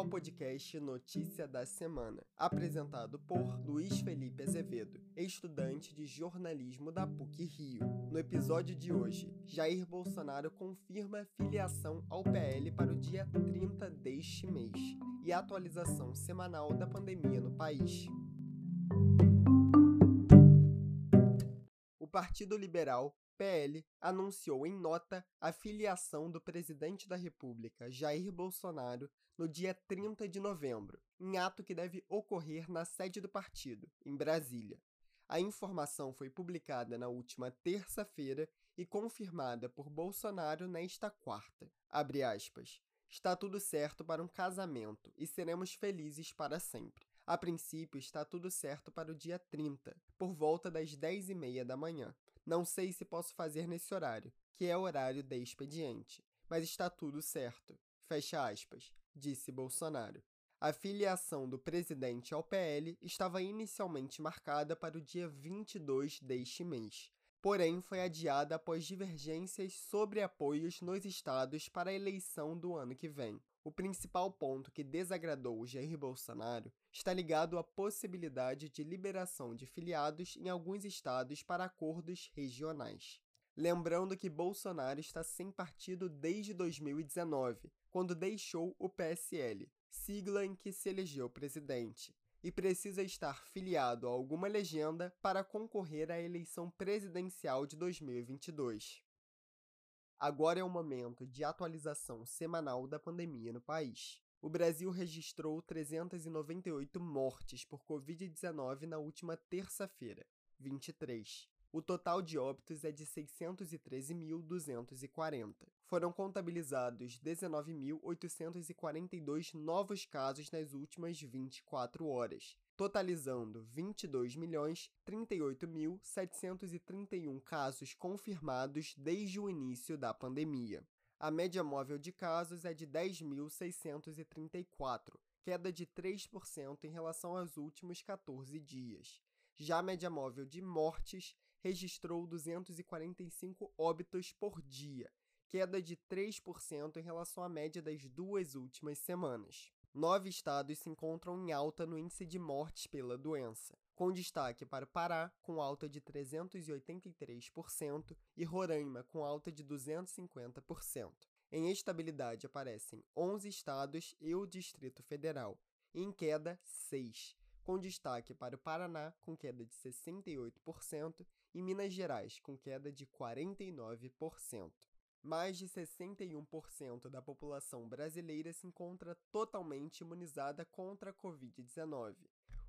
ao podcast Notícia da Semana, apresentado por Luiz Felipe Azevedo, estudante de jornalismo da PUC Rio. No episódio de hoje, Jair Bolsonaro confirma filiação ao PL para o dia 30 deste mês e atualização semanal da pandemia no país. O Partido Liberal PL anunciou em nota a filiação do presidente da República, Jair Bolsonaro, no dia 30 de novembro, em ato que deve ocorrer na sede do partido, em Brasília. A informação foi publicada na última terça-feira e confirmada por Bolsonaro nesta quarta. Aspas. Está tudo certo para um casamento e seremos felizes para sempre. A princípio, está tudo certo para o dia 30, por volta das 10h30 da manhã. Não sei se posso fazer nesse horário, que é o horário de expediente, mas está tudo certo. Fecha aspas, disse Bolsonaro. A filiação do presidente ao PL estava inicialmente marcada para o dia 22 deste mês, porém foi adiada após divergências sobre apoios nos estados para a eleição do ano que vem. O principal ponto que desagradou Jair Bolsonaro está ligado à possibilidade de liberação de filiados em alguns estados para acordos regionais. Lembrando que Bolsonaro está sem partido desde 2019, quando deixou o PSL, sigla em que se elegeu presidente, e precisa estar filiado a alguma legenda para concorrer à eleição presidencial de 2022. Agora é o momento de atualização semanal da pandemia no país. O Brasil registrou 398 mortes por Covid-19 na última terça-feira, 23. O total de óbitos é de 613.240. Foram contabilizados 19.842 novos casos nas últimas 24 horas, totalizando 22.038.731 casos confirmados desde o início da pandemia. A média móvel de casos é de 10.634, queda de 3% em relação aos últimos 14 dias. Já a média móvel de mortes registrou 245 óbitos por dia, queda de 3% em relação à média das duas últimas semanas. Nove estados se encontram em alta no índice de mortes pela doença, com destaque para Pará, com alta de 383%, e Roraima, com alta de 250%. Em estabilidade aparecem 11 estados e o Distrito Federal, e em queda, 6, com destaque para o Paraná, com queda de 68%, e Minas Gerais, com queda de 49%. Mais de 61% da população brasileira se encontra totalmente imunizada contra a Covid-19.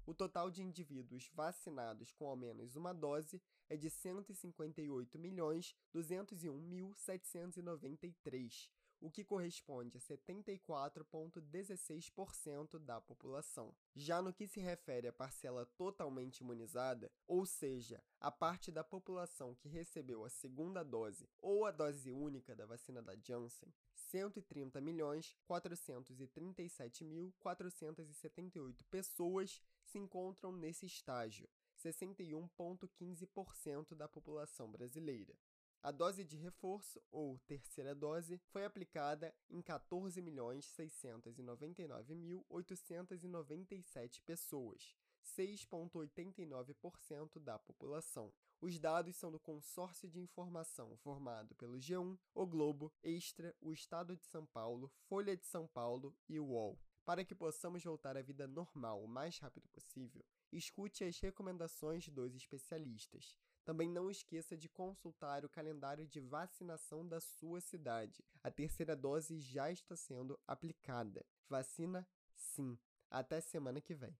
O total de indivíduos vacinados com ao menos uma dose é de 158.201.793, o que corresponde a 74,16% da população. Já no que se refere à parcela totalmente imunizada, ou seja, a parte da população que recebeu a segunda dose ou a dose única da vacina da Janssen, 130.437.478 pessoas se encontram nesse estágio, 61,15% da população brasileira. A dose de reforço, ou terceira dose, foi aplicada em 14.699.897 pessoas, 6,89% da população. Os dados são do consórcio de informação formado pelo G1, O Globo, Extra, o Estado de São Paulo, Folha de São Paulo e o UOL. Para que possamos voltar à vida normal o mais rápido possível, escute as recomendações dos especialistas. Também não esqueça de consultar o calendário de vacinação da sua cidade. A terceira dose já está sendo aplicada. Vacina, sim. Até semana que vem.